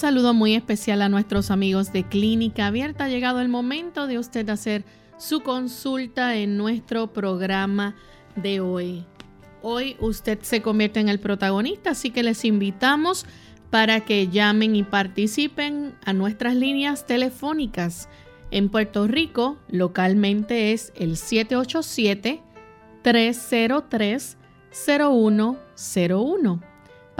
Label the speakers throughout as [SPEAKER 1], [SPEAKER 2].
[SPEAKER 1] Saludo muy especial a nuestros amigos de Clínica Abierta. Ha llegado el momento de usted hacer su consulta en nuestro programa de hoy. Hoy usted se convierte en el protagonista, así que les invitamos para que llamen y participen a nuestras líneas telefónicas. En Puerto Rico, localmente es el 787-303-0101.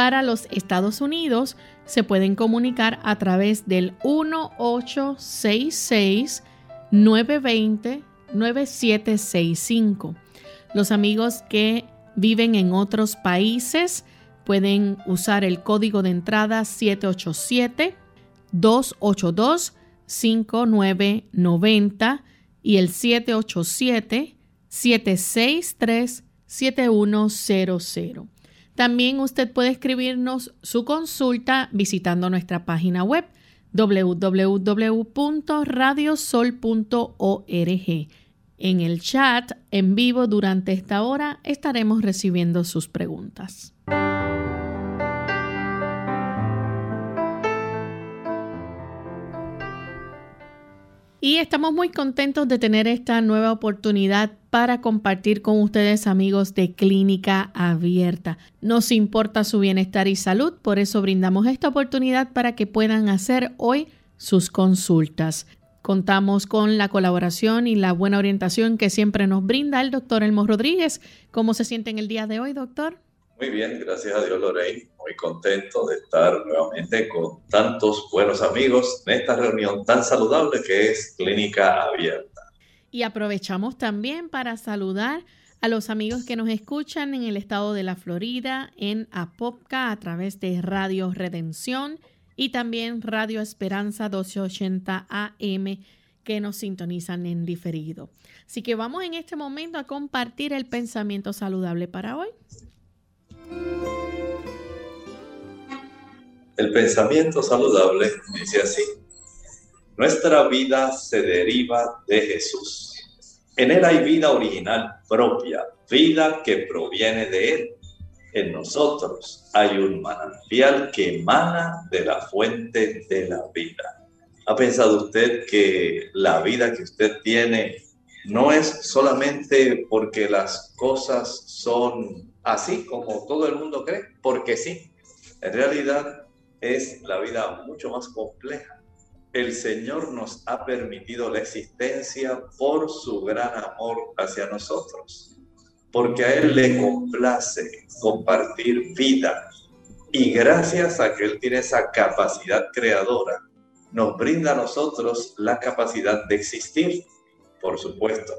[SPEAKER 1] Para los Estados Unidos, se pueden comunicar a través del 1866-920-9765. Los amigos que viven en otros países pueden usar el código de entrada 787-282-5990 y el 787-763-7100. También usted puede escribirnos su consulta visitando nuestra página web www.radiosol.org. En el chat en vivo durante esta hora estaremos recibiendo sus preguntas. Y estamos muy contentos de tener esta nueva oportunidad para compartir con ustedes amigos de Clínica Abierta. Nos importa su bienestar y salud, por eso brindamos esta oportunidad para que puedan hacer hoy sus consultas. Contamos con la colaboración y la buena orientación que siempre nos brinda el doctor Elmo Rodríguez. ¿Cómo se siente en el día de hoy, doctor?
[SPEAKER 2] Muy bien, gracias a Dios, Lorraine. Muy contento de estar nuevamente con tantos buenos amigos en esta reunión tan saludable que es Clínica Abierta.
[SPEAKER 1] Y aprovechamos también para saludar a los amigos que nos escuchan en el estado de la Florida, en Apopka, a través de Radio Redención y también Radio Esperanza 1280 AM que nos sintonizan en diferido. Así que vamos en este momento a compartir el pensamiento saludable para hoy.
[SPEAKER 2] El pensamiento saludable dice así, nuestra vida se deriva de Jesús. En Él hay vida original propia, vida que proviene de Él. En nosotros hay un manantial que emana de la fuente de la vida. ¿Ha pensado usted que la vida que usted tiene no es solamente porque las cosas son así como todo el mundo cree, porque sí. En realidad es la vida mucho más compleja. El Señor nos ha permitido la existencia por su gran amor hacia nosotros, porque a Él le complace compartir vida. Y gracias a que Él tiene esa capacidad creadora, nos brinda a nosotros la capacidad de existir, por supuesto.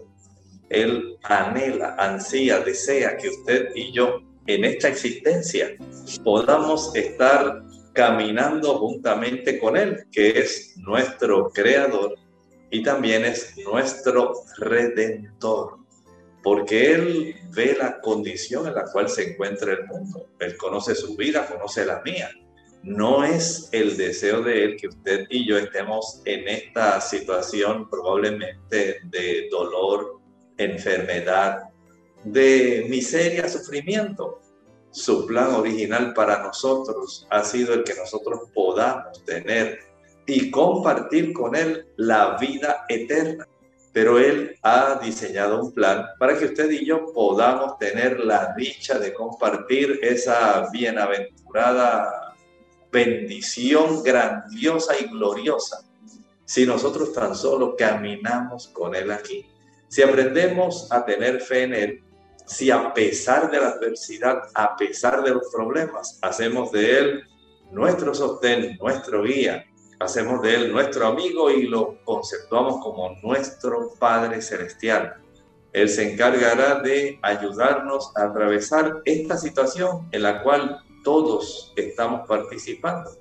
[SPEAKER 2] Él anhela, ansía, desea que usted y yo en esta existencia podamos estar caminando juntamente con Él, que es nuestro creador y también es nuestro redentor, porque Él ve la condición en la cual se encuentra el mundo. Él conoce su vida, conoce la mía. No es el deseo de Él que usted y yo estemos en esta situación probablemente de dolor, enfermedad, de miseria, sufrimiento. Su plan original para nosotros ha sido el que nosotros podamos tener y compartir con Él la vida eterna. Pero Él ha diseñado un plan para que usted y yo podamos tener la dicha de compartir esa bienaventurada bendición grandiosa y gloriosa si nosotros tan solo caminamos con Él aquí. Si aprendemos a tener fe en Él, si a pesar de la adversidad, a pesar de los problemas, hacemos de Él nuestro sostén, nuestro guía, hacemos de Él nuestro amigo y lo conceptuamos como nuestro Padre Celestial. Él se encargará de ayudarnos a atravesar esta situación en la cual todos estamos participando.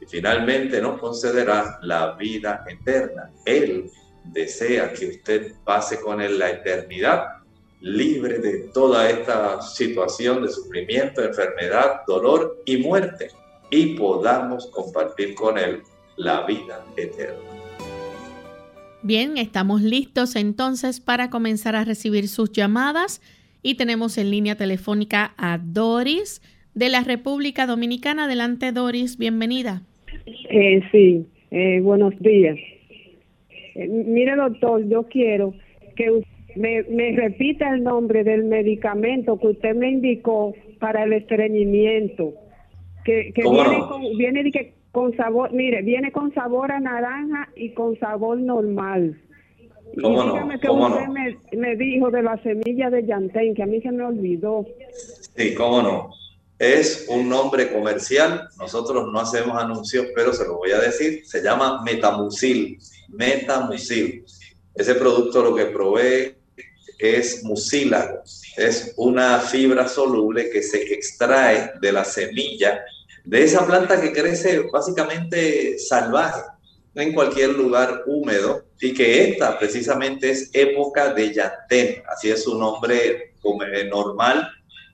[SPEAKER 2] Y finalmente nos concederá la vida eterna. Él desea que usted pase con él la eternidad libre de toda esta situación de sufrimiento, enfermedad, dolor y muerte y podamos compartir con él la vida eterna.
[SPEAKER 1] Bien, estamos listos entonces para comenzar a recibir sus llamadas y tenemos en línea telefónica a Doris de la República Dominicana. Adelante Doris, bienvenida.
[SPEAKER 3] Eh, sí, eh, buenos días. Eh, mire doctor, yo quiero que me, me repita el nombre del medicamento que usted me indicó para el estreñimiento, que, que viene, con, viene de que con sabor, mire, viene con sabor a naranja y con sabor normal.
[SPEAKER 2] ¿Cómo y dígame
[SPEAKER 3] que usted me, me, dijo de la semilla de llantén, que a mí se me olvidó.
[SPEAKER 2] Sí, cómo no. Es un nombre comercial, nosotros no hacemos anuncios, pero se lo voy a decir, se llama Metamucil, Metamucil. Ese producto lo que provee es mucílago, es una fibra soluble que se extrae de la semilla de esa planta que crece básicamente salvaje en cualquier lugar húmedo y que esta precisamente es época de yantén, así es su nombre normal,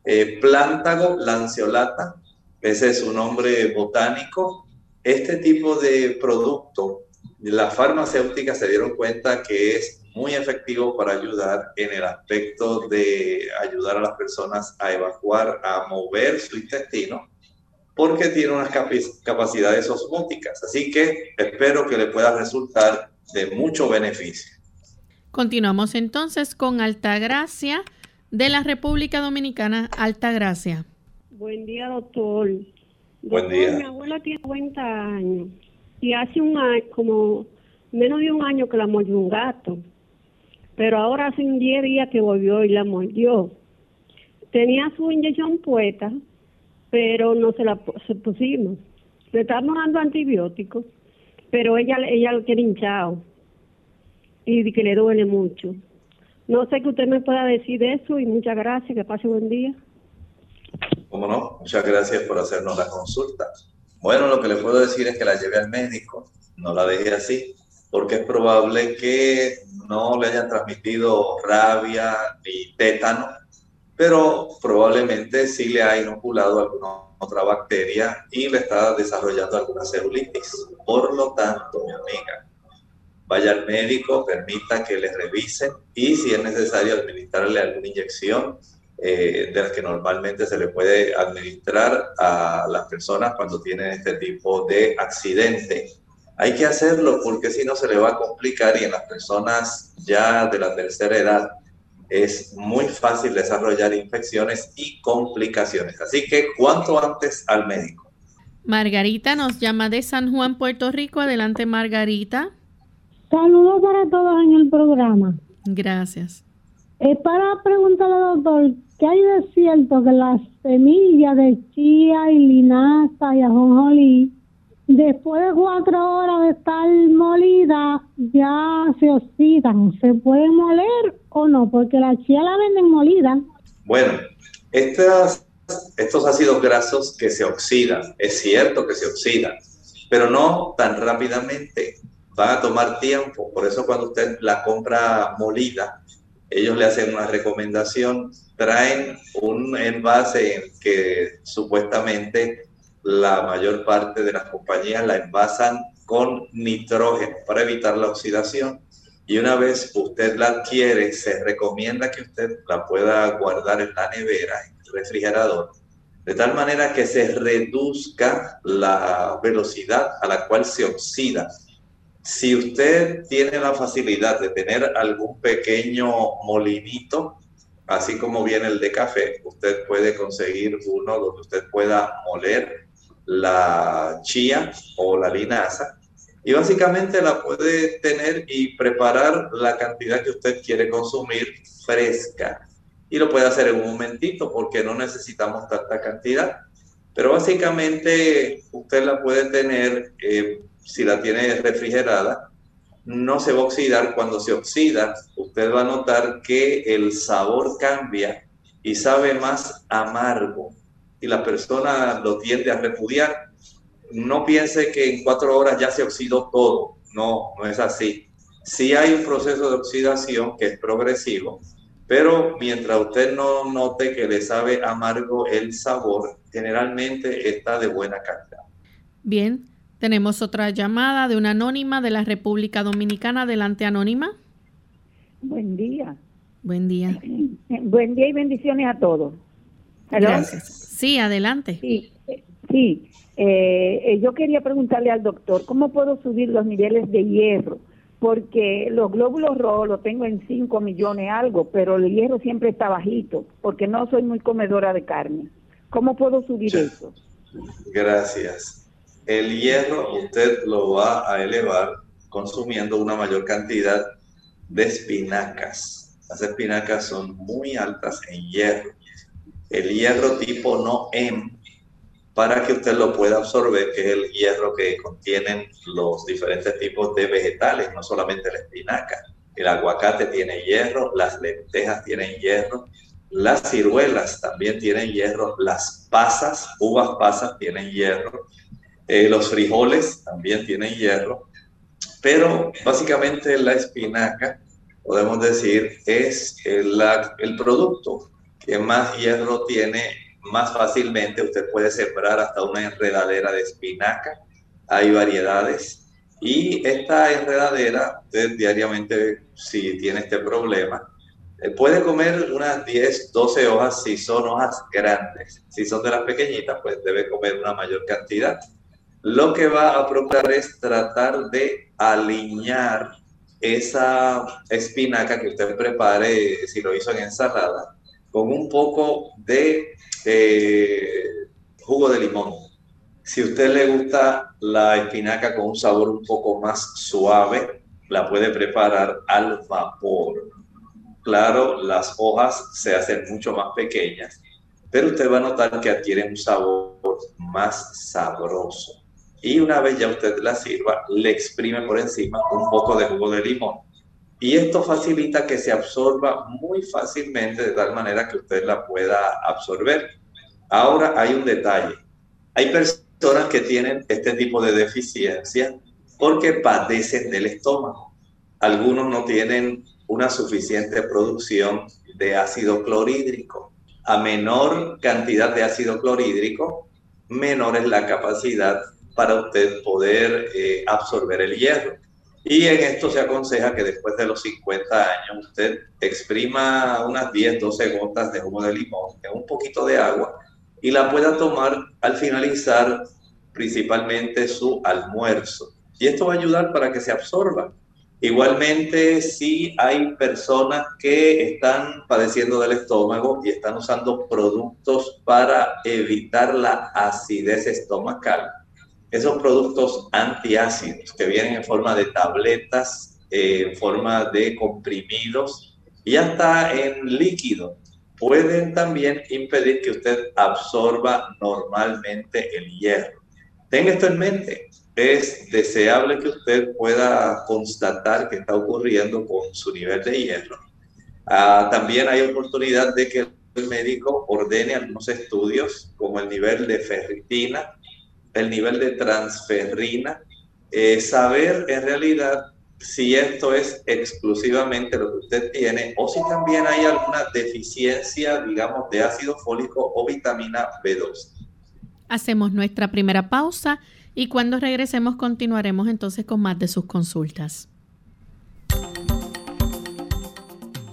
[SPEAKER 2] eh, plántago lanceolata, ese es su nombre botánico. Este tipo de producto, las farmacéuticas se dieron cuenta que es muy efectivo para ayudar en el aspecto de ayudar a las personas a evacuar, a mover su intestino porque tiene unas capacidades osmóticas. Así que espero que le pueda resultar de mucho beneficio.
[SPEAKER 1] Continuamos entonces con Altagracia de la República Dominicana. Altagracia.
[SPEAKER 3] Buen día, doctor.
[SPEAKER 2] Buen día.
[SPEAKER 3] Mi abuela tiene 50 años y hace un año, como menos de un año que la mordió un gato, pero ahora hace un 10 días que volvió y la mordió. Tenía su inyección puesta pero no se la pusimos. Le estamos dando antibióticos, pero ella ella lo quiere hinchado y que le duele mucho. No sé que usted me pueda decir eso y muchas gracias, que pase buen día.
[SPEAKER 2] ¿Cómo no? Muchas gracias por hacernos la consulta. Bueno, lo que le puedo decir es que la lleve al médico, no la deje así, porque es probable que no le hayan transmitido rabia ni tétano pero probablemente sí le ha inoculado alguna otra bacteria y le está desarrollando alguna celulitis. Por lo tanto, mi amiga, vaya al médico, permita que le revisen y si es necesario administrarle alguna inyección eh, de las que normalmente se le puede administrar a las personas cuando tienen este tipo de accidente. Hay que hacerlo porque si no se le va a complicar y en las personas ya de la tercera edad es muy fácil desarrollar infecciones y complicaciones. Así que cuanto antes al médico.
[SPEAKER 1] Margarita nos llama de San Juan, Puerto Rico. Adelante, Margarita.
[SPEAKER 4] Saludos para todos en el programa.
[SPEAKER 1] Gracias.
[SPEAKER 4] Es para preguntarle al doctor, ¿qué hay de cierto que las semillas de chía y linaza y ajonjolí Después de cuatro horas de estar molida, ya se oxidan. ¿Se puede moler o no? Porque la chía la venden molida.
[SPEAKER 2] Bueno, estas, estos ácidos grasos que se oxidan, es cierto que se oxidan, pero no tan rápidamente. Van a tomar tiempo. Por eso cuando usted la compra molida, ellos le hacen una recomendación, traen un envase que supuestamente la mayor parte de las compañías la envasan con nitrógeno para evitar la oxidación. Y una vez usted la adquiere, se recomienda que usted la pueda guardar en la nevera, en el refrigerador, de tal manera que se reduzca la velocidad a la cual se oxida. Si usted tiene la facilidad de tener algún pequeño molinito, así como viene el de café, usted puede conseguir uno donde usted pueda moler la chía o la linaza y básicamente la puede tener y preparar la cantidad que usted quiere consumir fresca. Y lo puede hacer en un momentito porque no necesitamos tanta cantidad. Pero básicamente usted la puede tener, eh, si la tiene refrigerada, no se va a oxidar. Cuando se oxida, usted va a notar que el sabor cambia y sabe más amargo. Y la persona lo tiende a repudiar. No piense que en cuatro horas ya se oxidó todo. No, no es así. Sí hay un proceso de oxidación que es progresivo, pero mientras usted no note que le sabe amargo el sabor, generalmente está de buena calidad.
[SPEAKER 1] Bien, tenemos otra llamada de una anónima de la República Dominicana. Adelante, anónima.
[SPEAKER 5] Buen día.
[SPEAKER 1] Buen día.
[SPEAKER 5] Buen día y bendiciones a todos.
[SPEAKER 1] Gracias. Sí, adelante.
[SPEAKER 5] Sí, sí. Eh, eh, yo quería preguntarle al doctor, ¿cómo puedo subir los niveles de hierro? Porque los glóbulos rojos los tengo en 5 millones algo, pero el hierro siempre está bajito, porque no soy muy comedora de carne. ¿Cómo puedo subir eso?
[SPEAKER 2] Gracias. El hierro usted lo va a elevar consumiendo una mayor cantidad de espinacas. Las espinacas son muy altas en hierro. El hierro tipo no M para que usted lo pueda absorber, que es el hierro que contienen los diferentes tipos de vegetales, no solamente la espinaca. El aguacate tiene hierro, las lentejas tienen hierro, las ciruelas también tienen hierro, las pasas, uvas pasas tienen hierro, eh, los frijoles también tienen hierro, pero básicamente la espinaca, podemos decir, es el, el producto que más hierro tiene más fácilmente. Usted puede sembrar hasta una enredadera de espinaca, hay variedades. Y esta enredadera, diariamente, si tiene este problema, eh, puede comer unas 10, 12 hojas si son hojas grandes. Si son de las pequeñitas, pues debe comer una mayor cantidad. Lo que va a procurar es tratar de alinear esa espinaca que usted prepare, si lo hizo en ensalada, con un poco de eh, jugo de limón. Si a usted le gusta la espinaca con un sabor un poco más suave, la puede preparar al vapor Claro, las hojas se hacen mucho más pequeñas, pero usted va a notar que adquieren un sabor más sabroso. Y una vez ya usted la sirva, le exprime por encima un poco de jugo de limón. Y esto facilita que se absorba muy fácilmente de tal manera que usted la pueda absorber. Ahora hay un detalle. Hay personas que tienen este tipo de deficiencia porque padecen del estómago. Algunos no tienen una suficiente producción de ácido clorhídrico. A menor cantidad de ácido clorhídrico, menor es la capacidad para usted poder eh, absorber el hierro. Y en esto se aconseja que después de los 50 años usted exprima unas 10, 12 gotas de jugo de limón en un poquito de agua y la pueda tomar al finalizar principalmente su almuerzo. Y esto va a ayudar para que se absorba Igualmente, si hay personas que están padeciendo del estómago y están usando productos para evitar la acidez estomacal. Esos productos antiácidos que vienen en forma de tabletas, eh, en forma de comprimidos y hasta en líquido, pueden también impedir que usted absorba normalmente el hierro. Tenga esto en mente es deseable que usted pueda constatar qué está ocurriendo con su nivel de hierro. Ah, también hay oportunidad de que el médico ordene algunos estudios como el nivel de ferritina, el nivel de transferrina, eh, saber en realidad si esto es exclusivamente lo que usted tiene o si también hay alguna deficiencia, digamos, de ácido fólico o vitamina B2.
[SPEAKER 1] Hacemos nuestra primera pausa y cuando regresemos continuaremos entonces con más de sus consultas.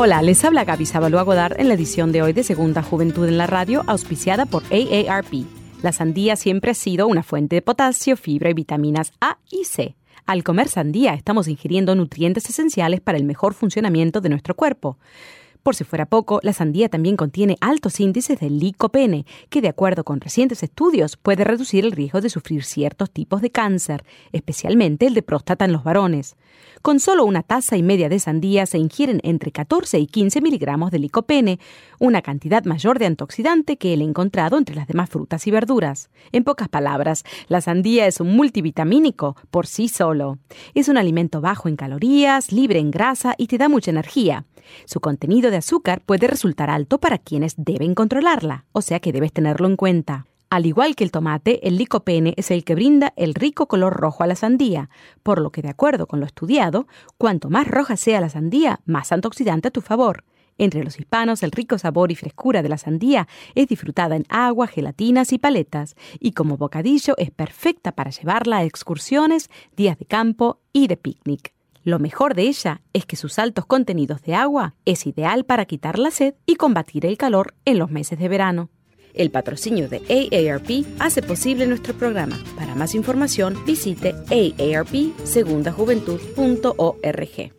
[SPEAKER 6] Hola, les habla Gaby Sabalua Godard en la edición de hoy de Segunda Juventud en la Radio, auspiciada por AARP. La sandía siempre ha sido una fuente de potasio, fibra y vitaminas A y C Al comer sandía estamos ingiriendo nutrientes esenciales para el mejor funcionamiento de nuestro cuerpo. Por si fuera poco, la sandía también contiene altos índices de licopene, que de acuerdo con recientes estudios puede reducir el riesgo de sufrir ciertos tipos de cáncer, especialmente el de próstata en los varones. Con solo una taza y media de sandía se ingieren entre 14 y 15 miligramos de licopene, una cantidad mayor de antioxidante que el encontrado entre las demás frutas y verduras. En pocas palabras, la sandía es un multivitamínico por sí solo. Es un alimento bajo en calorías, libre en grasa y te da mucha energía. Su contenido de azúcar puede resultar alto para quienes deben controlarla, o sea que debes tenerlo en cuenta. Al igual que el tomate, el licopene es el que brinda el rico color rojo a la sandía, por lo que de acuerdo con lo estudiado, cuanto más roja sea la sandía, más antioxidante a tu favor. Entre los hispanos, el rico sabor y frescura de la sandía es disfrutada en agua, gelatinas y paletas, y como bocadillo es perfecta para llevarla a excursiones, días de campo y de picnic. Lo mejor de ella es que sus altos contenidos de agua es ideal para quitar la sed y combatir el calor en los meses de verano. El patrocinio de AARP hace posible nuestro programa. Para más información, visite aarpsegundajuventud.org.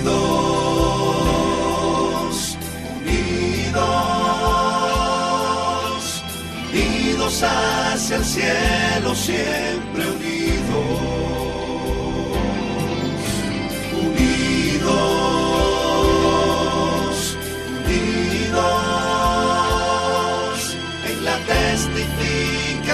[SPEAKER 7] Unidos, unidos, unidos hacia el cielo, siempre unidos.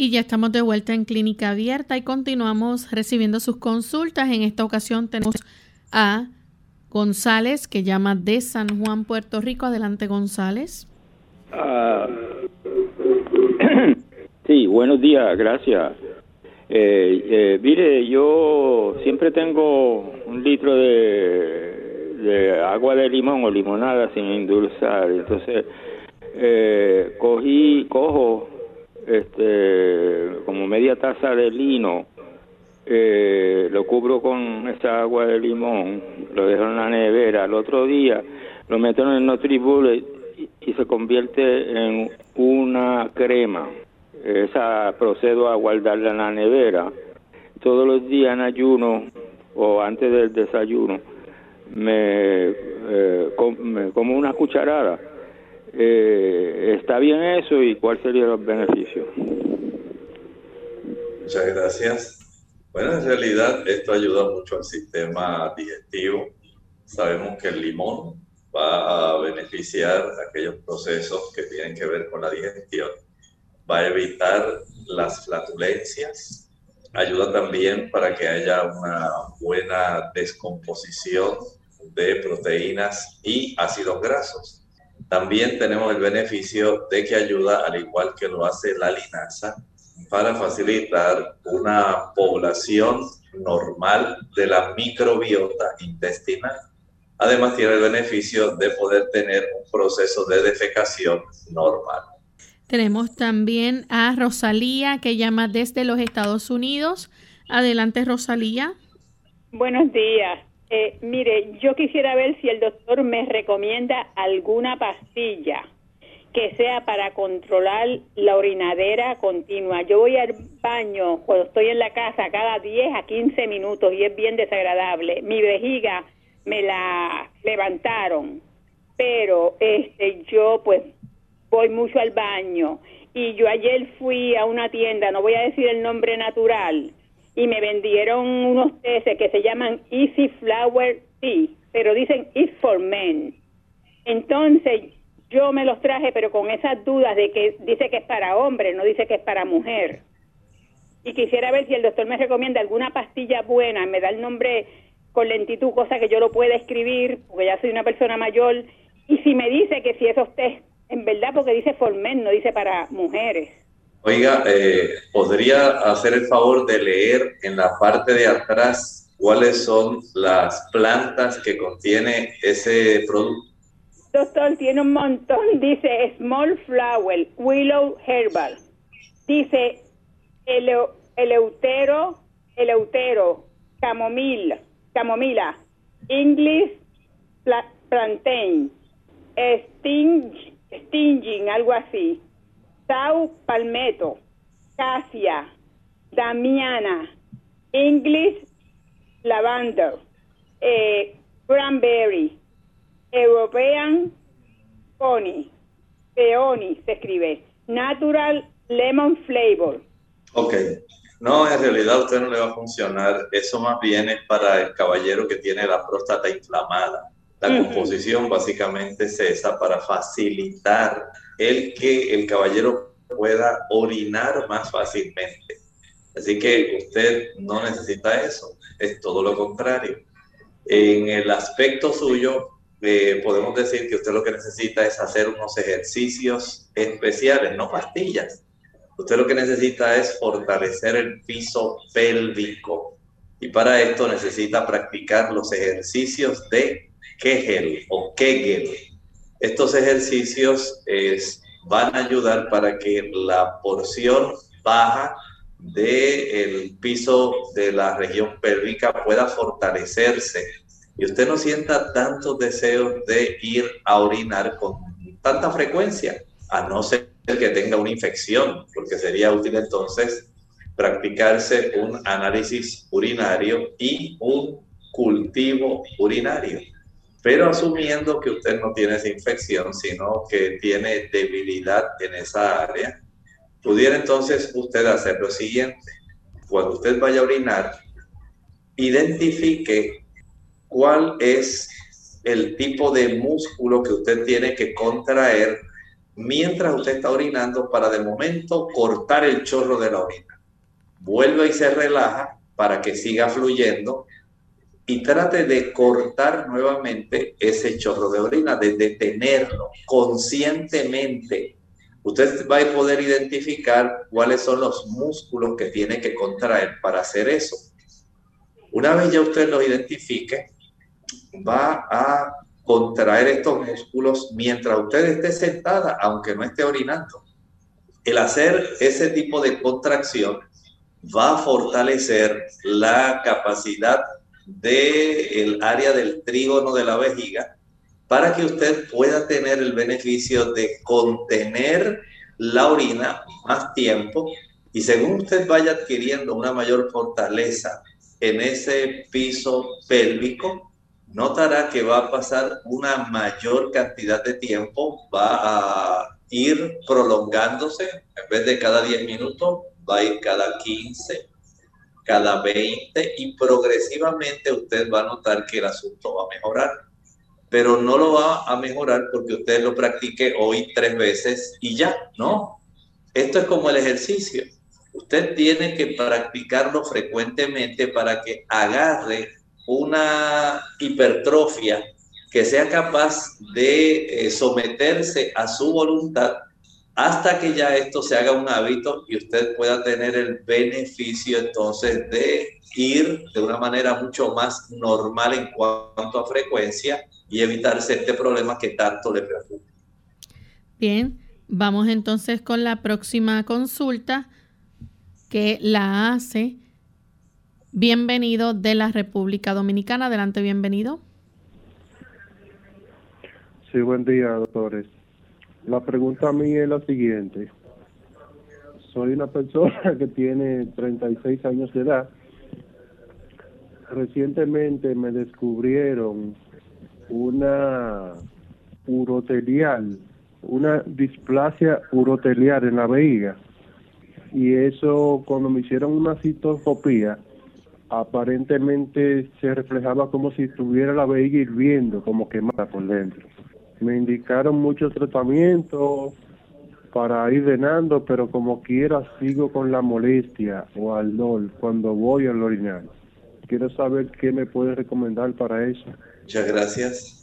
[SPEAKER 1] Y ya estamos de vuelta en Clínica Abierta y continuamos recibiendo sus consultas. En esta ocasión tenemos a González, que llama de San Juan, Puerto Rico. Adelante, González.
[SPEAKER 8] Ah, sí, buenos días, gracias. Eh, eh, mire, yo siempre tengo un litro de, de agua de limón o limonada sin endulzar. Entonces, eh, cogí, cojo este, como media taza de lino, eh, lo cubro con esa agua de limón, lo dejo en la nevera, al otro día lo meto en el Nutribullet y, se convierte en una crema. Esa procedo a guardarla en la nevera. Todos los días en ayuno o antes del desayuno me, eh, me como una cucharada eh, ¿Está bien eso y cuál sería los beneficios?
[SPEAKER 2] Muchas gracias. Bueno, en realidad esto ayuda mucho al sistema digestivo. Sabemos que el limón va a beneficiar aquellos procesos que tienen que ver con la digestión. Va a evitar las flatulencias. Ayuda también para que haya una buena descomposición de proteínas y ácidos grasos también tenemos el beneficio de que ayuda, al igual que lo hace la linaza, para facilitar una población normal de la microbiota intestinal. Además tiene el beneficio de poder tener un proceso de defecación normal.
[SPEAKER 1] Tenemos también a Rosalía que llama desde los Estados Unidos. Adelante, Rosalía.
[SPEAKER 9] Buenos días. Eh, mire, yo quisiera ver si el doctor me recomienda alguna pastilla que sea para controlar la orinadera continua. Yo voy al baño cuando estoy en la casa cada 10 a 15 minutos y es bien desagradable. Mi vejiga me la levantaron, pero este yo pues voy mucho al baño y yo ayer fui a una tienda, no voy a decir el nombre natural, y me vendieron unos tés que se llaman Easy Flower Tea, pero dicen It's for Men. Entonces yo me los traje, pero con esas dudas de que dice que es para hombre, no dice que es para mujer. Y quisiera ver si el doctor me recomienda alguna pastilla buena, me da el nombre con lentitud, cosa que yo lo pueda escribir, porque ya soy una persona mayor, y si me dice que si esos test, en verdad, porque dice for men, no dice para mujeres.
[SPEAKER 2] Oiga, eh, ¿podría hacer el favor de leer en la parte de atrás cuáles son las plantas que contiene ese producto?
[SPEAKER 9] Doctor, tiene un montón. Dice Small Flower, Willow Herbal. Dice Eleutero, Eleutero, Camomila, Camomila, English Plantain, Sting, Stinging, algo así. Sau Palmetto, Casia, Damiana, English Lavender, eh, Cranberry, European Pony, Peony se escribe, Natural Lemon Flavor.
[SPEAKER 2] Ok, no, en realidad a usted no le va a funcionar, eso más bien es para el caballero que tiene la próstata inflamada. La composición básicamente es esa para facilitar el que el caballero pueda orinar más fácilmente. Así que usted no necesita eso, es todo lo contrario. En el aspecto suyo, eh, podemos decir que usted lo que necesita es hacer unos ejercicios especiales, no pastillas. Usted lo que necesita es fortalecer el piso pélvico y para esto necesita practicar los ejercicios de Kegel o Kegel. Estos ejercicios van a ayudar para que la porción baja del piso de la región pélvica pueda fortalecerse y usted no sienta tantos deseos de ir a orinar con tanta frecuencia, a no ser que tenga una infección, porque sería útil entonces practicarse un análisis urinario y un cultivo urinario. Pero asumiendo que usted no tiene esa infección, sino que tiene debilidad en esa área, pudiera entonces usted hacer lo siguiente. Cuando usted vaya a orinar, identifique cuál es el tipo de músculo que usted tiene que contraer mientras usted está orinando para de momento cortar el chorro de la orina. Vuelve y se relaja para que siga fluyendo y trate de cortar nuevamente ese chorro de orina, de detenerlo conscientemente. Usted va a poder identificar cuáles son los músculos que tiene que contraer para hacer eso. Una vez ya usted los identifique, va a contraer estos músculos mientras usted esté sentada, aunque no esté orinando. El hacer ese tipo de contracción va a fortalecer la capacidad del área del trígono de la vejiga para que usted pueda tener el beneficio de contener la orina más tiempo. Y según usted vaya adquiriendo una mayor fortaleza en ese piso pélvico, notará que va a pasar una mayor cantidad de tiempo, va a ir prolongándose, en vez de cada 10 minutos, va a ir cada 15, cada 20 y progresivamente usted va a notar que el asunto va a mejorar. Pero no lo va a mejorar porque usted lo practique hoy tres veces y ya, no. Esto es como el ejercicio. Usted tiene que practicarlo frecuentemente para que agarre una hipertrofia que sea capaz de eh, someterse a su voluntad hasta que ya esto se haga un hábito y usted pueda tener el beneficio entonces de ir de una manera mucho más normal en cuanto a frecuencia y evitarse este problema que tanto le preocupa.
[SPEAKER 1] Bien, vamos entonces con la próxima consulta que la hace Bienvenido de la República Dominicana. Adelante, bienvenido.
[SPEAKER 10] Sí, buen día, doctores. La pregunta a mí es la siguiente. Soy una persona que tiene 36 años de edad. Recientemente me descubrieron una urotelial, una displasia urotelial en la vejiga. Y eso, cuando me hicieron una citoscopía, aparentemente se reflejaba como si tuviera la vejiga hirviendo, como quemada por dentro. Me indicaron muchos tratamientos para ir drenando, pero como quiera sigo con la molestia o al dolor cuando voy al orinar. Quiero saber qué me puede recomendar para eso.
[SPEAKER 2] Muchas gracias.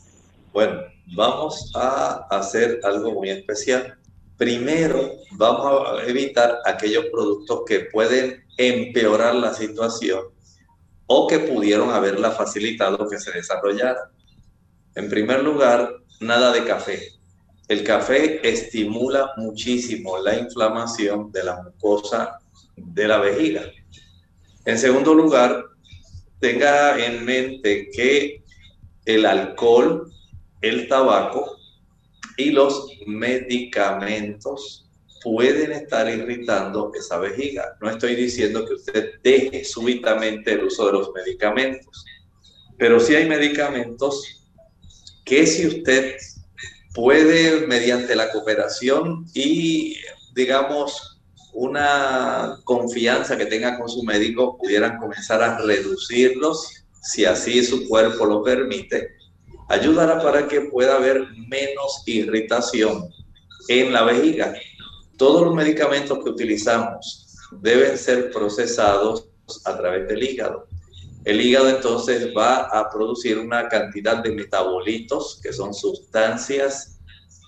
[SPEAKER 2] Bueno, vamos a hacer algo muy especial. primero vamos a evitar aquellos productos que pueden empeorar la situación o que pudieron haberla facilitado que se desarrollara. En primer lugar, nada de café. El café estimula muchísimo la inflamación de la mucosa de la vejiga. En segundo lugar, tenga en mente que el alcohol, el tabaco y los medicamentos pueden estar irritando esa vejiga. No estoy diciendo que usted deje súbitamente el uso de los medicamentos, pero sí hay medicamentos que si usted puede, mediante la cooperación y, digamos, una confianza que tenga con su médico, pudieran comenzar a reducirlos, si así su cuerpo lo permite, ayudará para que pueda haber menos irritación en la vejiga. Todos los medicamentos que utilizamos deben ser procesados a través del hígado. El hígado entonces va a producir una cantidad de metabolitos, que son sustancias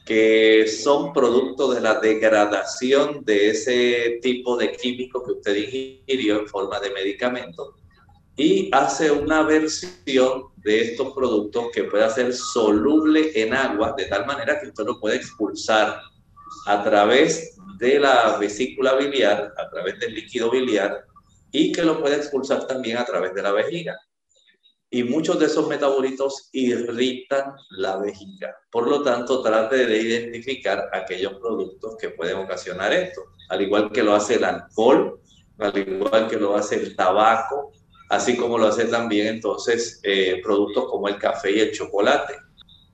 [SPEAKER 2] que son producto de la degradación de ese tipo de químico que usted ingirió en forma de medicamento y hace una versión de estos productos que pueda ser soluble en agua de tal manera que usted lo puede expulsar a través de la vesícula biliar, a través del líquido biliar y que lo puede expulsar también a través de la vejiga. Y muchos de esos metabolitos irritan la vejiga. Por lo tanto, trate de identificar aquellos productos que pueden ocasionar esto, al igual que lo hace el alcohol, al igual que lo hace el tabaco, así como lo hace también entonces eh, productos como el café y el chocolate.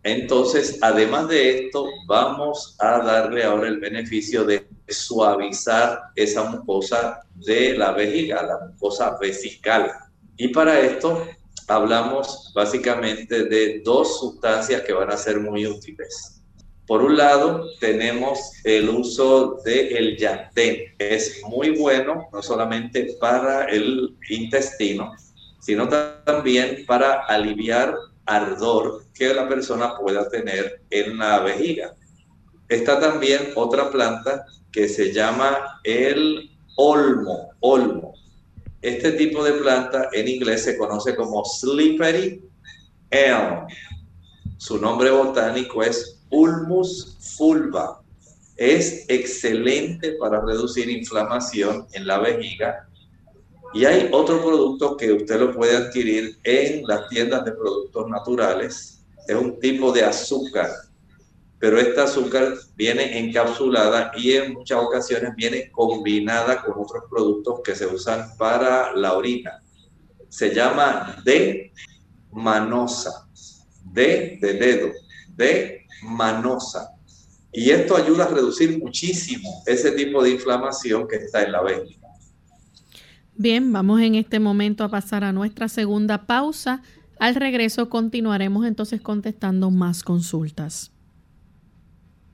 [SPEAKER 2] Entonces, además de esto, vamos a darle ahora el beneficio de suavizar esa mucosa de la vejiga, la mucosa vesical. Y para esto hablamos básicamente de dos sustancias que van a ser muy útiles. Por un lado, tenemos el uso del yantén. Es muy bueno no solamente para el intestino, sino también para aliviar ardor que la persona pueda tener en la vejiga. Está también otra planta que se llama el olmo, olmo. Este tipo de planta en inglés se conoce como slippery elm. Su nombre botánico es Ulmus fulva. Es excelente para reducir inflamación en la vejiga. Y hay otro producto que usted lo puede adquirir en las tiendas de productos naturales. Es un tipo de azúcar pero esta azúcar viene encapsulada y en muchas ocasiones viene combinada con otros productos que se usan para la orina. Se llama de manosa, de de dedo, de manosa. Y esto ayuda a reducir muchísimo ese tipo de inflamación que está en la vejiga.
[SPEAKER 1] Bien, vamos en este momento a pasar a nuestra segunda pausa. Al regreso continuaremos entonces contestando más consultas.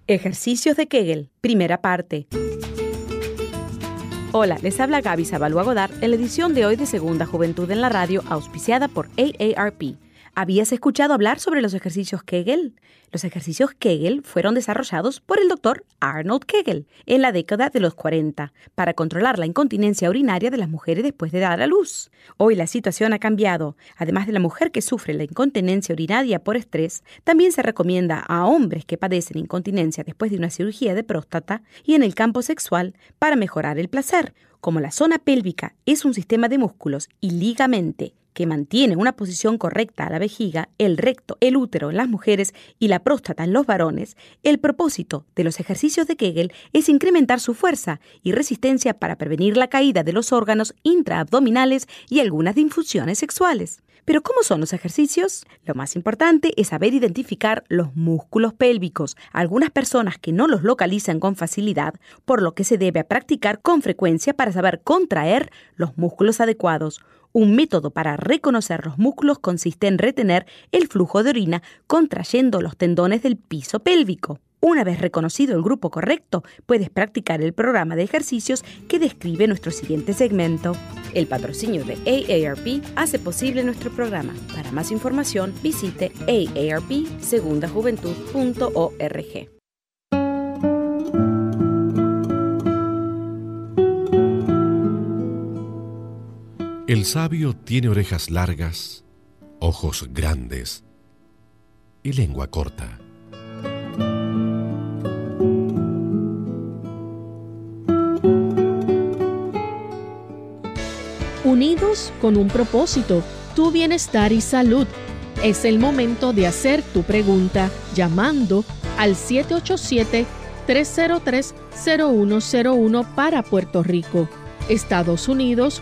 [SPEAKER 6] Ejercicios de Kegel, primera parte. Hola, les habla Gaby Zabalúa Godard en la edición de hoy de Segunda Juventud en la Radio, auspiciada por AARP. ¿Habías escuchado hablar sobre los ejercicios Kegel? Los ejercicios Kegel fueron desarrollados por el doctor Arnold Kegel en la década de los 40 para controlar la incontinencia urinaria de las mujeres después de dar a luz. Hoy la situación ha cambiado. Además de la mujer que sufre la incontinencia urinaria por estrés, también se recomienda a hombres que padecen incontinencia después de una cirugía de próstata y en el campo sexual para mejorar el placer. Como la zona pélvica es un sistema de músculos y ligamente que mantiene una posición correcta a la vejiga, el recto, el útero en las mujeres y la próstata en los varones, el propósito de los ejercicios de Kegel es incrementar su fuerza y resistencia para prevenir la caída de los órganos intraabdominales y algunas disfunciones sexuales. Pero ¿cómo son los ejercicios? Lo más importante es saber identificar los músculos pélvicos. Algunas personas que no los localizan con facilidad, por lo que se debe practicar con frecuencia para saber contraer los músculos adecuados. Un método para reconocer los músculos consiste en retener el flujo de orina contrayendo los tendones del piso pélvico. Una vez reconocido el grupo correcto, puedes practicar el programa de ejercicios que describe nuestro siguiente segmento. El patrocinio de AARP hace posible nuestro programa. Para más información, visite aarpsegundajuventud.org.
[SPEAKER 11] El sabio tiene orejas largas, ojos grandes y lengua corta.
[SPEAKER 1] Unidos con un propósito, tu bienestar y salud. Es el momento de hacer tu pregunta llamando al 787-303-0101 para Puerto Rico, Estados Unidos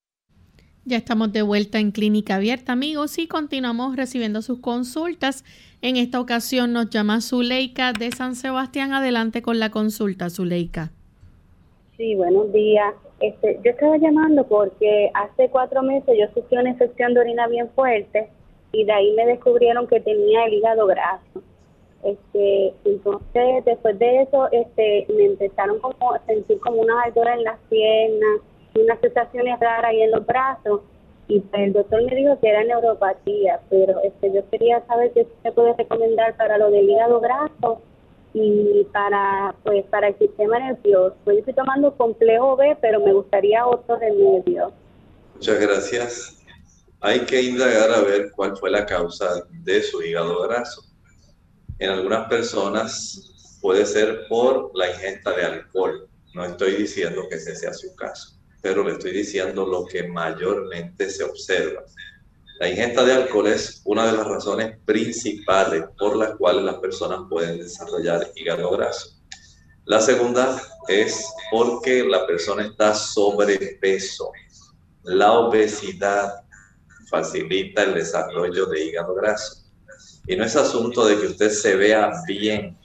[SPEAKER 1] Ya estamos de vuelta en Clínica Abierta, amigos, y continuamos recibiendo sus consultas. En esta ocasión nos llama Zuleika de San Sebastián. Adelante con la consulta, Zuleika.
[SPEAKER 12] Sí, buenos días. Este, yo estaba llamando porque hace cuatro meses yo sufrí una infección de orina bien fuerte y de ahí me descubrieron que tenía el hígado graso. Este, entonces, después de eso, este, me empezaron como a sentir como una ardor en las piernas unas sensaciones raras ahí en los brazos y pues, el doctor me dijo que era neuropatía, pero este yo quería saber qué se puede recomendar para lo del hígado graso y para pues para el sistema nervioso. Pues yo estoy tomando complejo B, pero me gustaría otro remedio.
[SPEAKER 2] Muchas gracias. Hay que indagar a ver cuál fue la causa de su hígado graso. En algunas personas puede ser por la ingesta de alcohol. No estoy diciendo que ese sea su caso pero le estoy diciendo lo que mayormente se observa. La ingesta de alcohol es una de las razones principales por las cuales las personas pueden desarrollar hígado graso. La segunda es porque la persona está sobrepeso. La obesidad facilita el desarrollo de hígado graso. Y no es asunto de que usted se vea bien,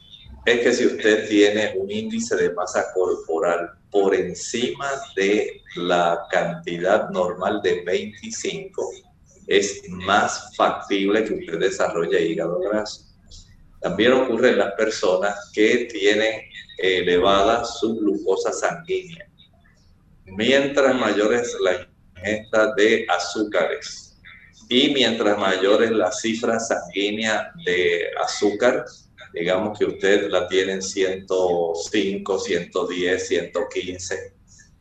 [SPEAKER 2] es que si usted tiene un índice de masa corporal por encima de la cantidad normal de 25, es más factible que usted desarrolle hígado graso. También ocurre en las personas que tienen elevada su glucosa sanguínea. Mientras mayor es la ingesta de azúcares y mientras mayor es la cifra sanguínea de azúcar, digamos que usted la tiene en 105, 110, 115.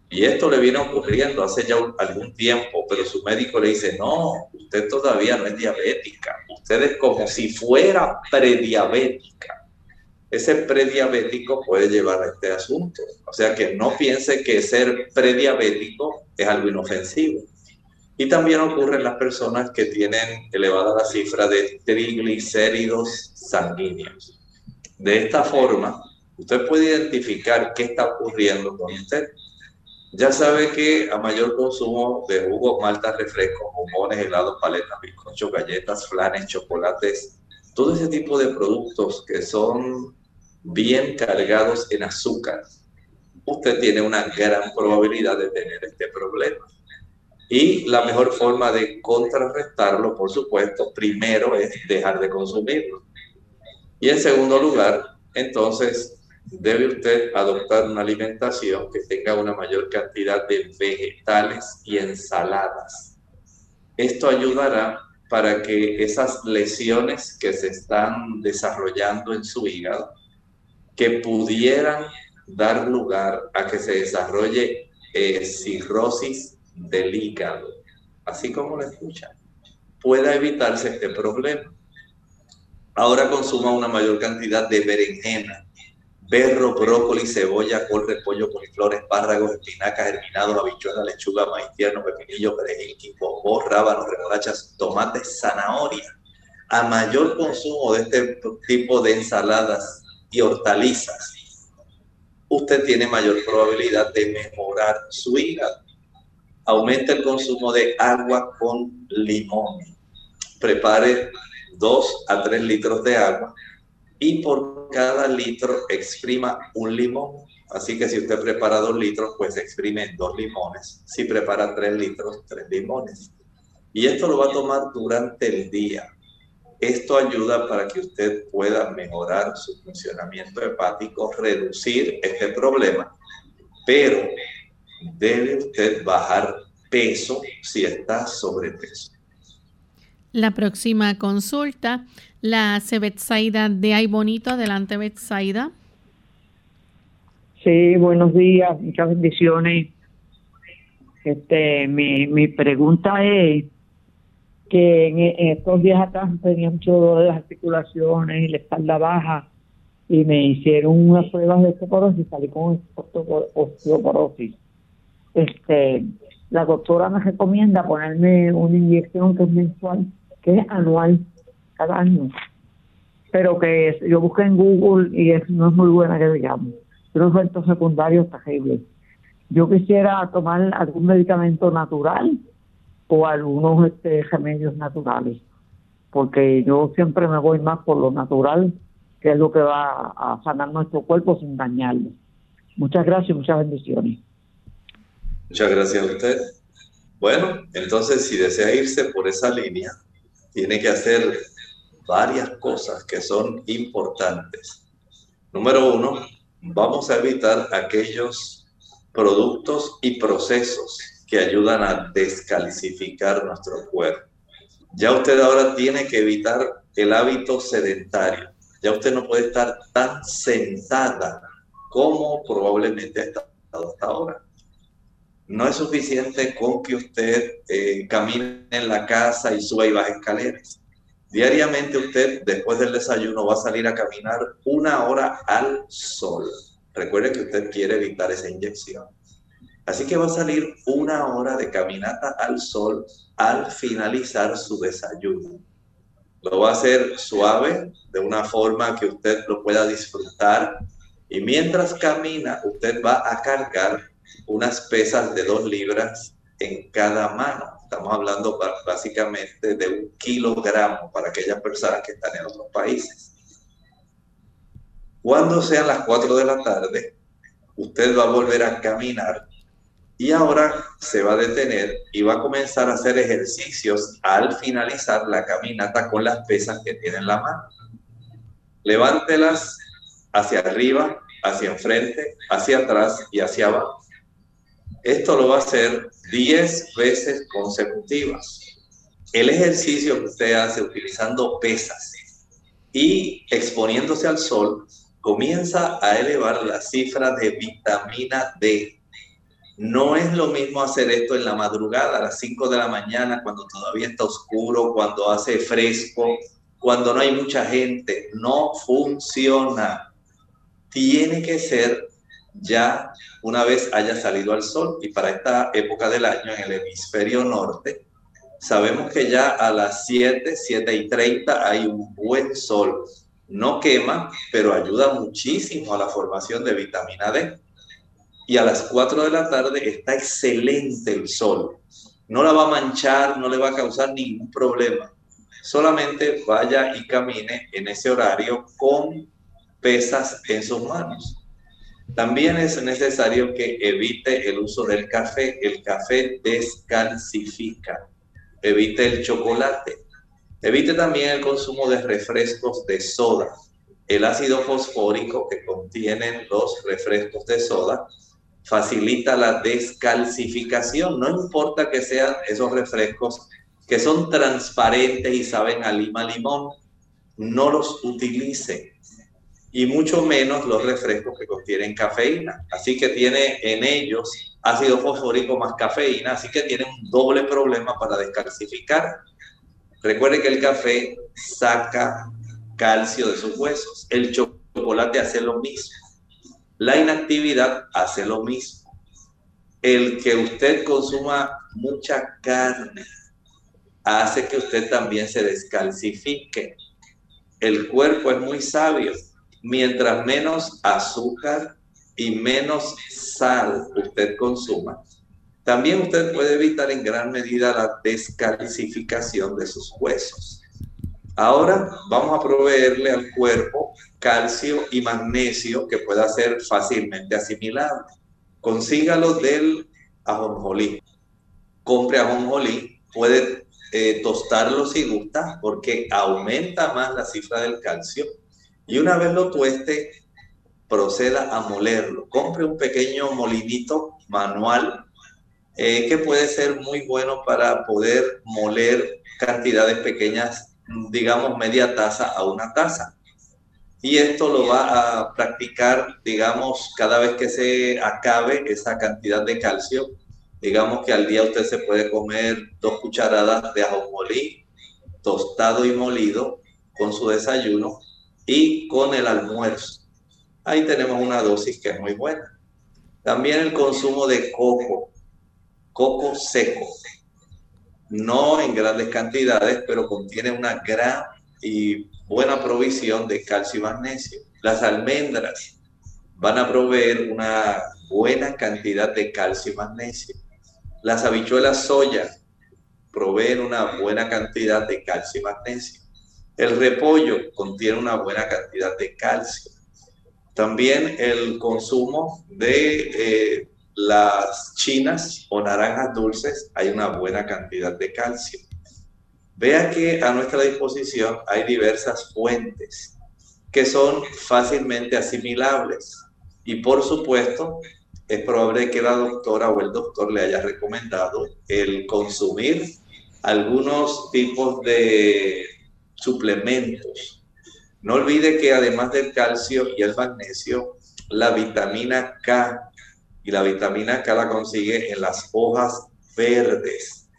[SPEAKER 2] Y esto le viene ocurriendo hace ya algún tiempo, pero su médico le dice, no, usted todavía no es diabética, usted es como si fuera prediabética. Ese prediabético puede llevar a este asunto. O sea que no piense que ser prediabético es algo inofensivo. Y también ocurre en las personas que tienen elevada la cifra de triglicéridos sanguíneos. De esta forma, usted puede identificar qué está ocurriendo con usted. Ya sabe que a mayor consumo de jugos, maltas, refrescos, bombones, helados, paletas, bizcochos, galletas, flanes, chocolates, todo ese tipo de productos que son bien cargados en azúcar, usted tiene una gran probabilidad de tener este problema. Y la mejor forma de contrarrestarlo, por supuesto, primero es dejar de consumirlo. Y en segundo lugar, entonces debe usted adoptar una alimentación que tenga una mayor cantidad de vegetales y ensaladas. Esto ayudará para que esas lesiones que se están desarrollando en su hígado, que pudieran dar lugar a que se desarrolle eh, cirrosis del hígado, así como lo escuchan, pueda evitarse este problema. Ahora consuma una mayor cantidad de berenjena, berro, brócoli, cebolla, col, repollo, coliflor, espárragos, espinacas, germinados, habichuelas, lechuga, maíz tierno, pepinillo, perejil, quimbo, rábanos, remolachas, tomates, zanahoria. A mayor consumo de este tipo de ensaladas y hortalizas, usted tiene mayor probabilidad de mejorar su hígado. Aumenta el consumo de agua con limón. Prepare 2 a 3 litros de agua y por cada litro exprima un limón. Así que si usted prepara 2 litros, pues exprime 2 limones. Si prepara 3 litros, 3 limones. Y esto lo va a tomar durante el día. Esto ayuda para que usted pueda mejorar su funcionamiento hepático, reducir este problema, pero debe usted bajar peso si está sobrepeso.
[SPEAKER 1] La próxima consulta la hace Betsaida de Ay Bonito. Adelante, Betsaida.
[SPEAKER 13] Sí, buenos días, muchas bendiciones. Este, mi, mi pregunta es que en, estos días atrás tenía mucho dolor de las articulaciones y la espalda baja y me hicieron unas pruebas de osteoporosis salí con osteoporosis. Este, la doctora me recomienda ponerme una inyección que es mensual, que es anual, cada año. Pero que yo busqué en Google y es, no es muy buena que digamos. Pero efectos secundarios terribles. Yo quisiera tomar algún medicamento natural o algunos este, remedios naturales, porque yo siempre me voy más por lo natural, que es lo que va a sanar nuestro cuerpo sin dañarlo. Muchas gracias, muchas bendiciones.
[SPEAKER 2] Muchas gracias a usted. Bueno, entonces si desea irse por esa línea, tiene que hacer varias cosas que son importantes. Número uno, vamos a evitar aquellos productos y procesos que ayudan a descalcificar nuestro cuerpo. Ya usted ahora tiene que evitar el hábito sedentario. Ya usted no puede estar tan sentada como probablemente ha estado hasta ahora. No es suficiente con que usted eh, camine en la casa y suba y baje escaleras. Diariamente usted, después del desayuno, va a salir a caminar una hora al sol. Recuerde que usted quiere evitar esa inyección. Así que va a salir una hora de caminata al sol al finalizar su desayuno. Lo va a hacer suave, de una forma que usted lo pueda disfrutar. Y mientras camina, usted va a cargar unas pesas de dos libras en cada mano. Estamos hablando básicamente de un kilogramo para aquellas personas que están en otros países. Cuando sean las 4 de la tarde, usted va a volver a caminar y ahora se va a detener y va a comenzar a hacer ejercicios al finalizar la caminata con las pesas que tiene en la mano. Levántelas hacia arriba, hacia enfrente, hacia atrás y hacia abajo. Esto lo va a hacer 10 veces consecutivas. El ejercicio que usted hace utilizando pesas y exponiéndose al sol comienza a elevar la cifra de vitamina D no es lo mismo hacer esto en la madrugada, a las 5 de la mañana, cuando todavía está oscuro, cuando hace fresco, cuando no hay mucha gente. No funciona. Tiene que ser ya una vez haya salido al sol. Y para esta época del año en el hemisferio norte, sabemos que ya a las 7, 7 y 30 hay un buen sol. No quema, pero ayuda muchísimo a la formación de vitamina D y a las 4 de la tarde está excelente el sol. No la va a manchar, no le va a causar ningún problema. Solamente vaya y camine en ese horario con pesas en sus manos. También es necesario que evite el uso del café. El café descalcifica. Evite el chocolate. Evite también el consumo de refrescos de soda. El ácido fosfórico que contienen los refrescos de soda facilita la descalcificación. No importa que sean esos refrescos que son transparentes y saben a lima limón, no los utilice. Y mucho menos los refrescos que contienen cafeína. Así que tiene en ellos ácido fosfórico más cafeína, así que tiene un doble problema para descalcificar. Recuerde que el café saca calcio de sus huesos. El chocolate hace lo mismo. La inactividad hace lo mismo. El que usted consuma mucha carne hace que usted también se descalcifique. El cuerpo es muy sabio. Mientras menos azúcar y menos sal usted consuma, también usted puede evitar en gran medida la descalcificación de sus huesos. Ahora vamos a proveerle al cuerpo calcio y magnesio que pueda ser fácilmente asimilado. Consígalo del ajonjolí. Compre ajonjolí puede eh, tostarlo si gusta, porque aumenta más la cifra del calcio. Y una vez lo tueste, proceda a molerlo. Compre un pequeño molinito manual eh, que puede ser muy bueno para poder moler cantidades pequeñas, digamos media taza a una taza. Y esto lo va a practicar, digamos, cada vez que se acabe esa cantidad de calcio. Digamos que al día usted se puede comer dos cucharadas de ajonjolí tostado y molido con su desayuno y con el almuerzo. Ahí tenemos una dosis que es muy buena. También el consumo de coco, coco seco, no en grandes cantidades, pero contiene una gran y buena provisión de calcio y magnesio. Las almendras van a proveer una buena cantidad de calcio y magnesio. Las habichuelas soya proveen una buena cantidad de calcio y magnesio. El repollo contiene una buena cantidad de calcio. También el consumo de eh, las chinas o naranjas dulces hay una buena cantidad de calcio. Vea que a nuestra disposición hay diversas fuentes que son fácilmente asimilables y por supuesto es probable que la doctora o el doctor le haya recomendado el consumir algunos tipos de suplementos. No olvide que además del calcio y el magnesio, la vitamina K y la vitamina K la consigue en las hojas verdes.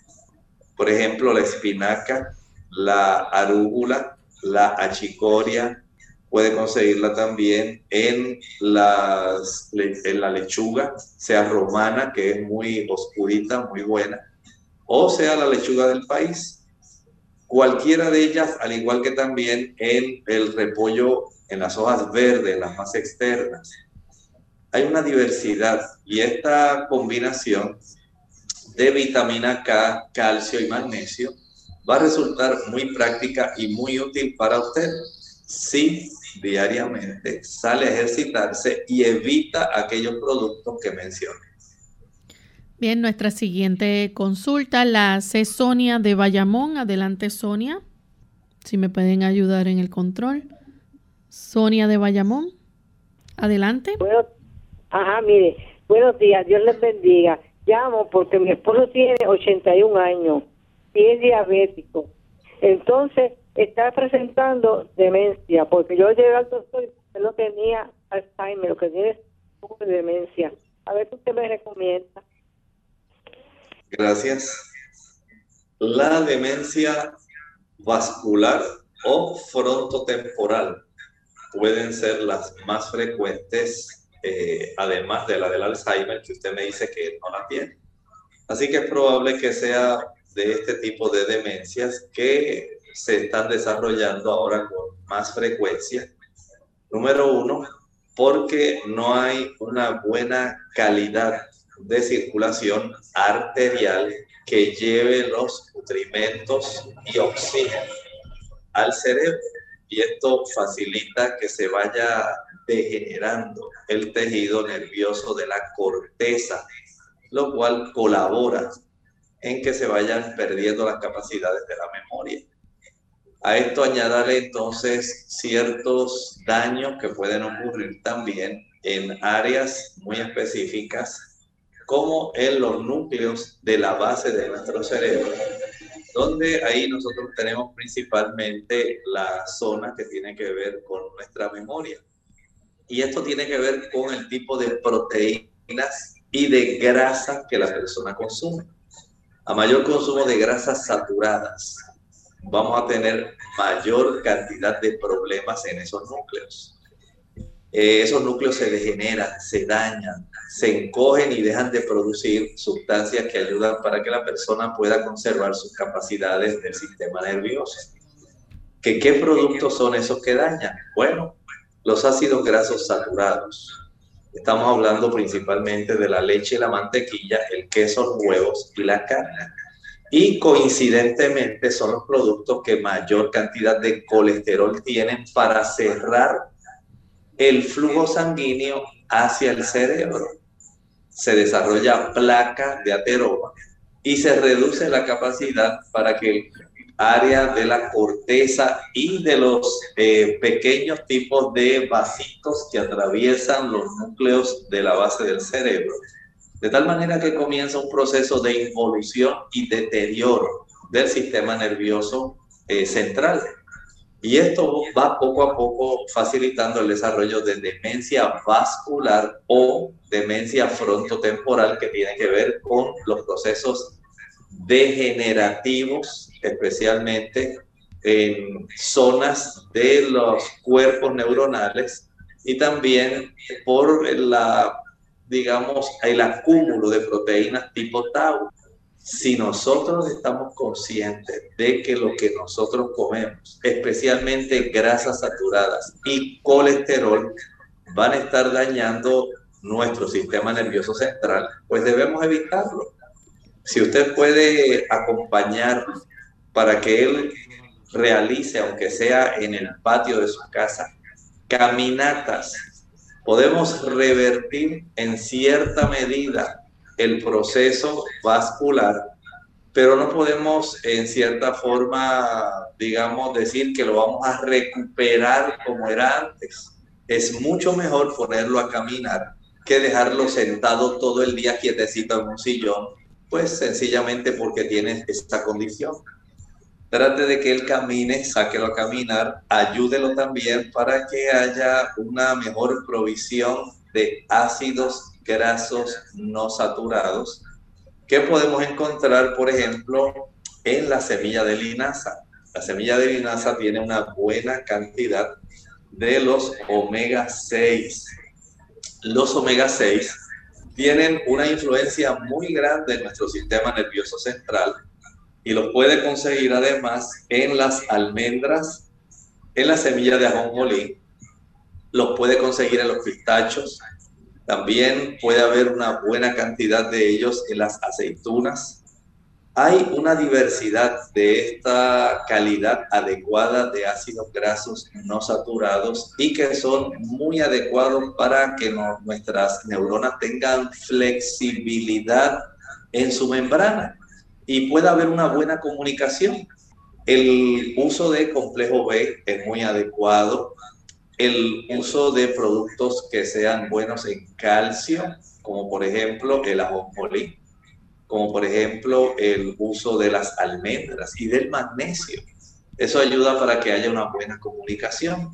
[SPEAKER 2] Por ejemplo, la espinaca, la arúgula, la achicoria, puede conseguirla también en, las, en la lechuga, sea romana, que es muy oscurita, muy buena, o sea la lechuga del país. Cualquiera de ellas, al igual que también en el repollo, en las hojas verdes, las más externas hay una diversidad y esta combinación de vitamina K, calcio y magnesio va a resultar muy práctica y muy útil para usted si diariamente sale a ejercitarse y evita aquellos productos que mencioné.
[SPEAKER 1] Bien, nuestra siguiente consulta la hace Sonia de Bayamón. Adelante, Sonia. Si me pueden ayudar en el control. Sonia de Bayamón. Adelante.
[SPEAKER 14] Ajá, mire, buenos días, Dios les bendiga. Llamo porque mi esposo tiene 81 años y es diabético. Entonces, está presentando demencia, porque yo llegué al doctor y lo tenía Alzheimer, lo que tiene es un poco de demencia. A ver qué usted me recomienda.
[SPEAKER 2] Gracias. La demencia vascular o frontotemporal pueden ser las más frecuentes eh, además de la del Alzheimer, que usted me dice que no la tiene. Así que es probable que sea de este tipo de demencias que se están desarrollando ahora con más frecuencia. Número uno, porque no hay una buena calidad de circulación arterial que lleve los nutrimentos y oxígeno al cerebro. Y esto facilita que se vaya degenerando el tejido nervioso de la corteza, lo cual colabora en que se vayan perdiendo las capacidades de la memoria. A esto añadirle entonces ciertos daños que pueden ocurrir también en áreas muy específicas, como en los núcleos de la base de nuestro cerebro, donde ahí nosotros tenemos principalmente la zona que tiene que ver con nuestra memoria. Y esto tiene que ver con el tipo de proteínas y de grasa que la persona consume. A mayor consumo de grasas saturadas, vamos a tener mayor cantidad de problemas en esos núcleos. Eh, esos núcleos se degeneran, se dañan, se encogen y dejan de producir sustancias que ayudan para que la persona pueda conservar sus capacidades del sistema nervioso. ¿Que, ¿Qué productos son esos que dañan? Bueno, los ácidos grasos saturados. Estamos hablando principalmente de la leche, la mantequilla, el queso, los huevos y la carne. Y coincidentemente son los productos que mayor cantidad de colesterol tienen para cerrar el flujo sanguíneo hacia el cerebro. Se desarrolla placa de ateroma y se reduce la capacidad para que el área de la corteza y de los eh, pequeños tipos de vasitos que atraviesan los núcleos de la base del cerebro. De tal manera que comienza un proceso de involución y deterioro del sistema nervioso eh, central. Y esto va poco a poco facilitando el desarrollo de demencia vascular o demencia frontotemporal que tiene que ver con los procesos degenerativos, especialmente en zonas de los cuerpos neuronales y también por la, digamos, el acúmulo de proteínas tipo tau si nosotros estamos conscientes de que lo que nosotros comemos, especialmente grasas saturadas y colesterol, van a estar dañando nuestro sistema nervioso central, pues debemos evitarlo. Si usted puede acompañar para que él realice, aunque sea en el patio de su casa, caminatas, podemos revertir en cierta medida el proceso vascular, pero no podemos en cierta forma, digamos, decir que lo vamos a recuperar como era antes. Es mucho mejor ponerlo a caminar que dejarlo sentado todo el día quietecito en un sillón, pues sencillamente porque tiene esta condición. Trate de que él camine, sáquelo a caminar, ayúdelo también para que haya una mejor provisión de ácidos grasos no saturados que podemos encontrar, por ejemplo, en la semilla de linaza. La semilla de linaza tiene una buena cantidad de los omega 6. Los omega 6 tienen una influencia muy grande en nuestro sistema nervioso central y los puede conseguir además en las almendras, en la semilla de ajonjolí, los puede conseguir en los pistachos, también puede haber una buena cantidad de ellos en las aceitunas. Hay una diversidad de esta calidad adecuada de ácidos grasos no saturados y que son muy adecuados para que nuestras neuronas tengan flexibilidad en su membrana y pueda haber una buena comunicación. El uso de complejo B es muy adecuado el uso de productos que sean buenos en calcio, como por ejemplo el ajonjolí, como por ejemplo el uso de las almendras y del magnesio. Eso ayuda para que haya una buena comunicación.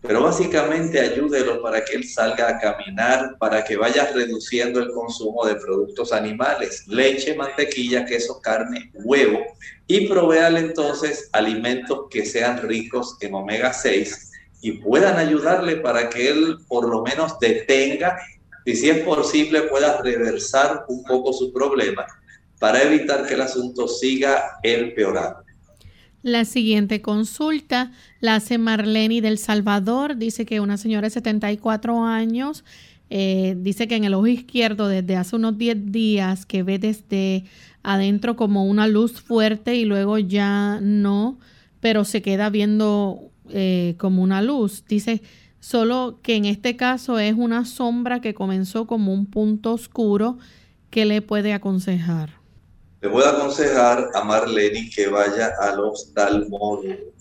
[SPEAKER 2] Pero básicamente ayúdelo para que él salga a caminar, para que vaya reduciendo el consumo de productos animales, leche, mantequilla, queso, carne, huevo, y proveale entonces alimentos que sean ricos en omega 6 y puedan ayudarle para que él por lo menos detenga y si es posible pueda reversar un poco su problema para evitar que el asunto siga empeorando.
[SPEAKER 1] La siguiente consulta la hace Marlene del Salvador. Dice que una señora de 74 años eh, dice que en el ojo izquierdo desde hace unos 10 días que ve desde adentro como una luz fuerte y luego ya no, pero se queda viendo eh, como una luz. Dice, solo que en este caso es una sombra que comenzó como un punto oscuro. que le puede aconsejar?
[SPEAKER 2] Le voy a aconsejar a Marlene que vaya al oftalmólogo.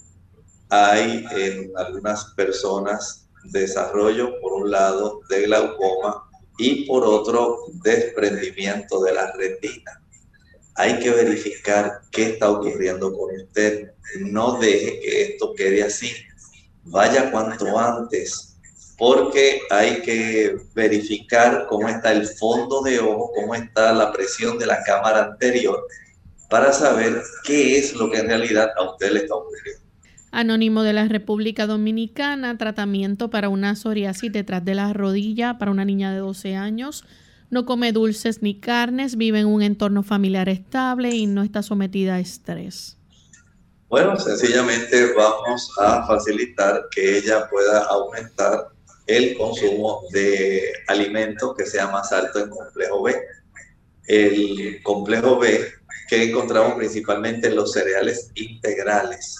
[SPEAKER 2] Hay en algunas personas desarrollo, por un lado, de glaucoma y por otro, desprendimiento de la retina. Hay que verificar qué está ocurriendo con usted. No deje que esto quede así. Vaya cuanto antes, porque hay que verificar cómo está el fondo de ojo, cómo está la presión de la cámara anterior, para saber qué es lo que en realidad a usted le está ocurriendo.
[SPEAKER 1] Anónimo de la República Dominicana, tratamiento para una psoriasis detrás de la rodilla para una niña de 12 años no come dulces ni carnes, vive en un entorno familiar estable y no está sometida a estrés.
[SPEAKER 2] Bueno, sencillamente vamos a facilitar que ella pueda aumentar el consumo de alimentos que sea más alto en complejo B. El complejo B que encontramos principalmente en los cereales integrales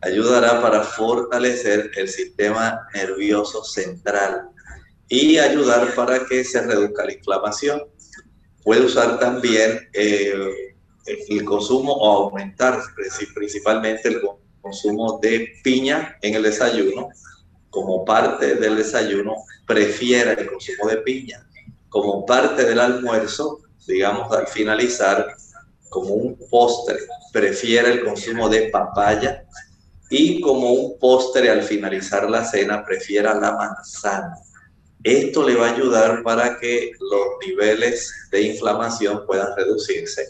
[SPEAKER 2] ayudará para fortalecer el sistema nervioso central y ayudar para que se reduzca la inflamación. Puede usar también eh, el consumo o aumentar principalmente el consumo de piña en el desayuno, como parte del desayuno, prefiera el consumo de piña. Como parte del almuerzo, digamos, al finalizar, como un postre, prefiere el consumo de papaya y como un postre al finalizar la cena, prefiera la manzana. Esto le va a ayudar para que los niveles de inflamación puedan reducirse.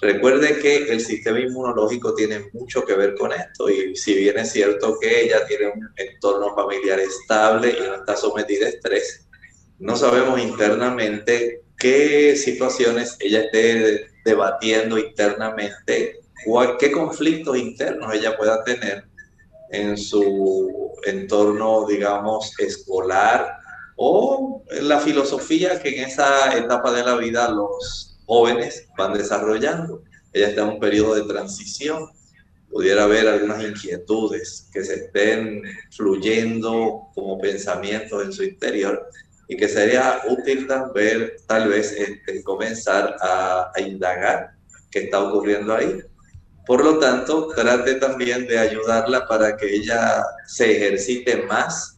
[SPEAKER 2] Recuerde que el sistema inmunológico tiene mucho que ver con esto y si bien es cierto que ella tiene un entorno familiar estable y no está sometida a estrés, no sabemos internamente qué situaciones ella esté debatiendo internamente o qué conflictos internos ella pueda tener en su entorno, digamos, escolar o la filosofía que en esa etapa de la vida los jóvenes van desarrollando. Ella está en un periodo de transición. Pudiera haber algunas inquietudes que se estén fluyendo como pensamientos en su interior y que sería útil también, tal vez este, comenzar a, a indagar qué está ocurriendo ahí. Por lo tanto, trate también de ayudarla para que ella se ejercite más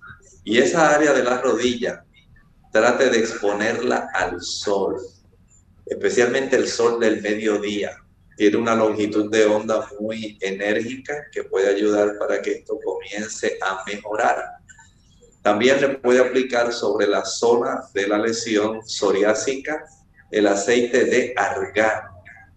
[SPEAKER 2] y esa área de la rodilla, trate de exponerla al sol, especialmente el sol del mediodía. Tiene una longitud de onda muy enérgica que puede ayudar para que esto comience a mejorar. También le puede aplicar sobre la zona de la lesión psoriásica el aceite de argán.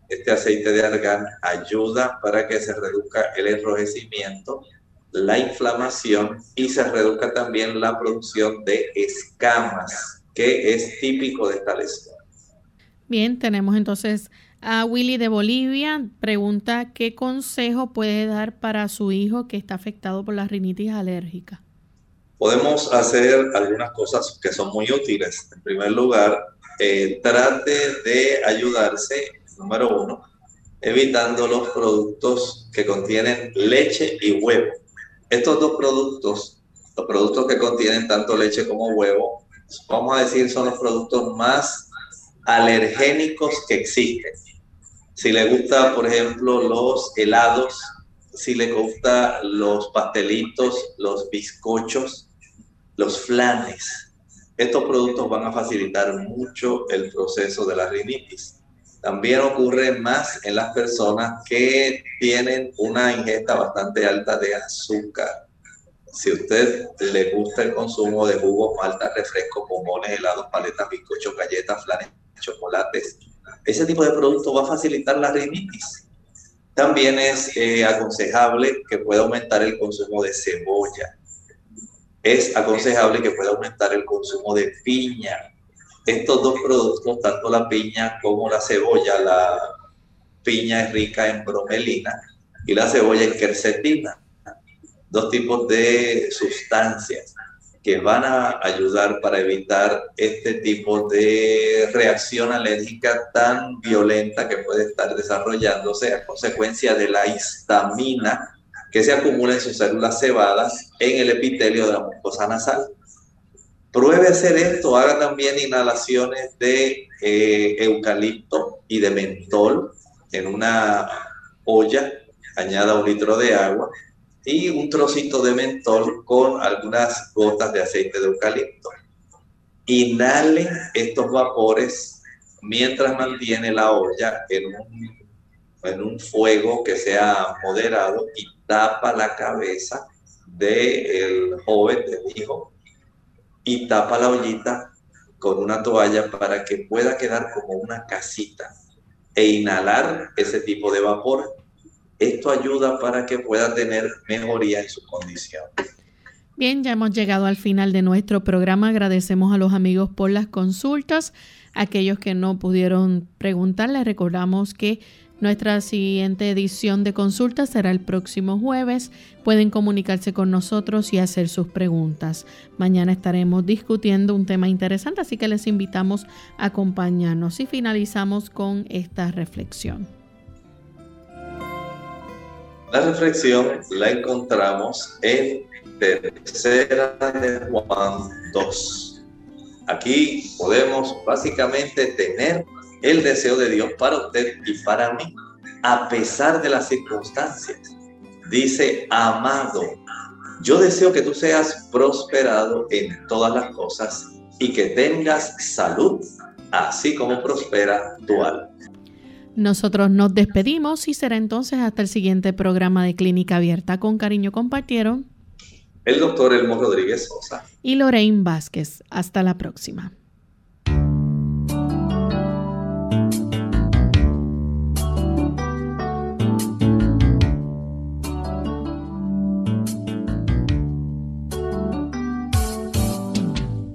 [SPEAKER 2] Este aceite de argán ayuda para que se reduzca el enrojecimiento, la inflamación y se reduzca también la producción de escamas, que es típico de esta lesión.
[SPEAKER 1] Bien, tenemos entonces a Willy de Bolivia. Pregunta, ¿qué consejo puede dar para su hijo que está afectado por la rinitis alérgica?
[SPEAKER 2] podemos hacer algunas cosas que son muy útiles. En primer lugar, eh, trate de ayudarse, número uno, evitando los productos que contienen leche y huevo. Estos dos productos, los productos que contienen tanto leche como huevo, vamos a decir, son los productos más alergénicos que existen. Si le gusta, por ejemplo, los helados, si le gusta los pastelitos, los bizcochos, los flanes. Estos productos van a facilitar mucho el proceso de la rinitis. También ocurre más en las personas que tienen una ingesta bastante alta de azúcar. Si a usted le gusta el consumo de jugos, malta, refrescos, bombones, helados, paletas, bizcochos, galletas, flanes, chocolates, ese tipo de producto va a facilitar la rinitis. También es eh, aconsejable que pueda aumentar el consumo de cebolla es aconsejable que pueda aumentar el consumo de piña. Estos dos productos, tanto la piña como la cebolla, la piña es rica en bromelina y la cebolla en quercetina, dos tipos de sustancias que van a ayudar para evitar este tipo de reacción alérgica tan violenta que puede estar desarrollándose a consecuencia de la histamina que se acumula en sus células cebadas en el epitelio de la mucosa nasal. Pruebe hacer esto, haga también inhalaciones de eh, eucalipto y de mentol en una olla, añada un litro de agua y un trocito de mentol con algunas gotas de aceite de eucalipto. Inhale estos vapores mientras mantiene la olla en un, fuego que sea moderado y tapa la cabeza del joven, del hijo, y tapa la ollita con una toalla para que pueda quedar como una casita e inhalar ese tipo de vapor. Esto ayuda para que pueda tener mejoría en su condición.
[SPEAKER 1] Bien, ya hemos llegado al final de nuestro programa. Agradecemos a los amigos por las consultas. Aquellos que no pudieron preguntar, les recordamos que nuestra siguiente edición de consulta será el próximo jueves. Pueden comunicarse con nosotros y hacer sus preguntas. Mañana estaremos discutiendo un tema interesante, así que les invitamos a acompañarnos y finalizamos con esta reflexión.
[SPEAKER 2] La reflexión la encontramos en Tercera de Juan 2. Aquí podemos básicamente tener el deseo de Dios para usted y para mí. a pesar de las circunstancias. Dice, amado, yo deseo que tú seas prosperado en todas las cosas y que tengas salud, así como prospera tu alma.
[SPEAKER 1] Nosotros nos despedimos y será entonces hasta el siguiente programa de Clínica Abierta. Con cariño compartieron
[SPEAKER 2] el doctor Elmo Rodríguez Sosa
[SPEAKER 1] y Lorraine Vázquez. Hasta la próxima.